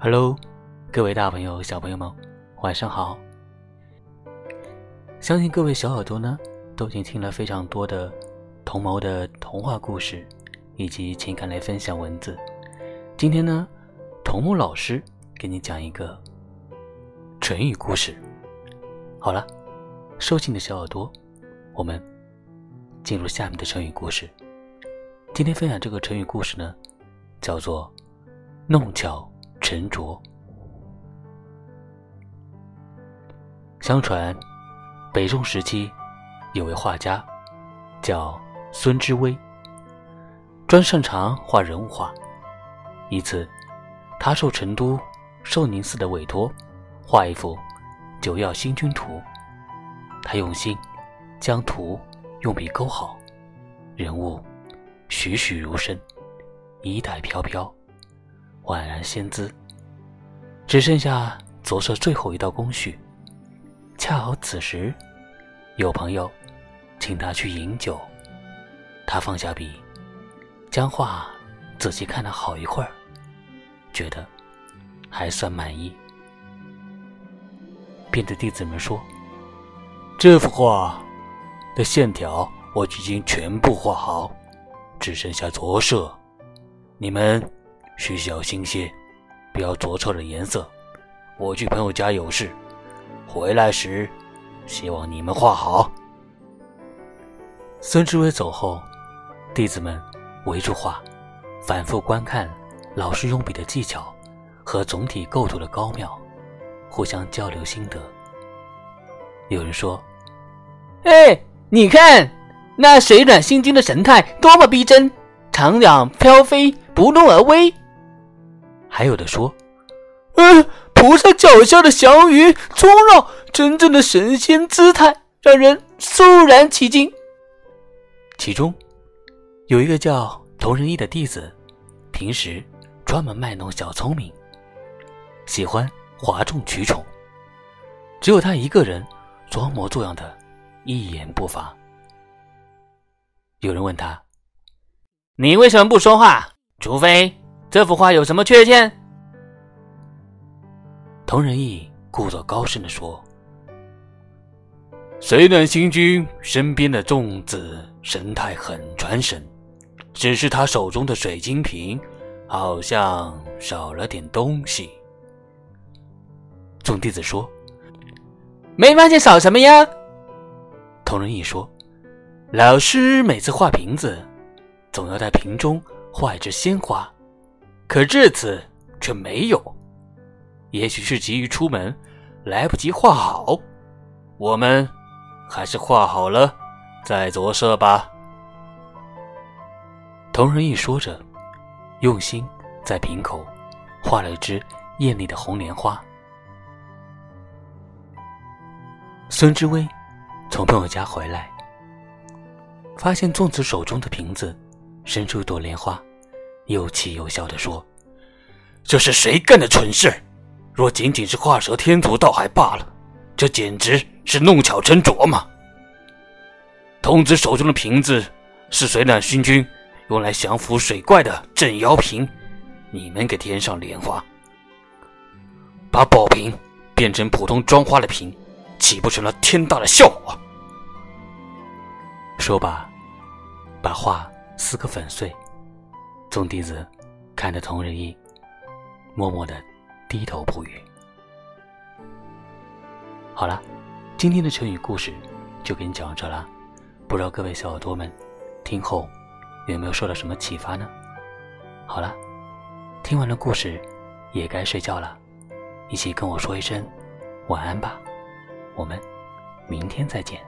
Hello，各位大朋友、小朋友们，晚上好！相信各位小耳朵呢，都已经听了非常多的童谋的童话故事以及情感类分享文字。今天呢，童木老师给你讲一个成语故事。好了，收起你的小耳朵，我们进入下面的成语故事。今天分享这个成语故事呢，叫做“弄巧”。沉着。相传，北宋时期有位画家叫孙知微，专擅长画人物画。一次，他受成都寿宁寺的委托，画一幅《九曜星君图》。他用心将图用笔勾好，人物栩栩如生，衣带飘飘。宛然仙姿，只剩下着色最后一道工序。恰好此时，有朋友请他去饮酒，他放下笔，将画仔细看了好一会儿，觉得还算满意，便对弟子们说：“这幅画的线条我已经全部画好，只剩下着色，你们。”需小心些，不要着错了颜色。我去朋友家有事，回来时希望你们画好。孙志伟走后，弟子们围住画，反复观看老师用笔的技巧和总体构图的高妙，互相交流心得。有人说：“哎，你看那水暖星君的神态多么逼真，长仰飘飞，不怒而威。”还有的说：“嗯，菩萨脚下的祥云冲绕，真正的神仙姿态，让人肃然起敬。”其中有一个叫童仁义的弟子，平时专门卖弄小聪明，喜欢哗众取宠，只有他一个人装模作样的一言不发。有人问他：“你为什么不说话？除非……”这幅画有什么缺陷？童仁义故作高深的说：“水暖星君身边的粽子神态很传神，只是他手中的水晶瓶好像少了点东西。”众弟子说：“没发现少什么呀？”同仁义说：“老师每次画瓶子，总要在瓶中画一只鲜花。”可这次却没有，也许是急于出门，来不及画好。我们还是画好了再着色吧。同仁义说着，用心在瓶口画了一只艳丽的红莲花。孙知微从朋友家回来，发现粽子手中的瓶子伸出一朵莲花。又气又笑地说：“这是谁干的蠢事？若仅仅是画蛇添足，倒还罢了，这简直是弄巧成拙嘛！童子手中的瓶子是水暖熏君用来降服水怪的镇妖瓶，你们给添上莲花，把宝瓶变成普通装花的瓶，岂不成了天大的笑话？”说罢，把画撕个粉碎。众弟子看着同仁义，默默的低头不语。好了，今天的成语故事就给你讲到这了。不知道各位小耳朵们听后有没有受到什么启发呢？好了，听完了故事也该睡觉了，一起跟我说一声晚安吧。我们明天再见。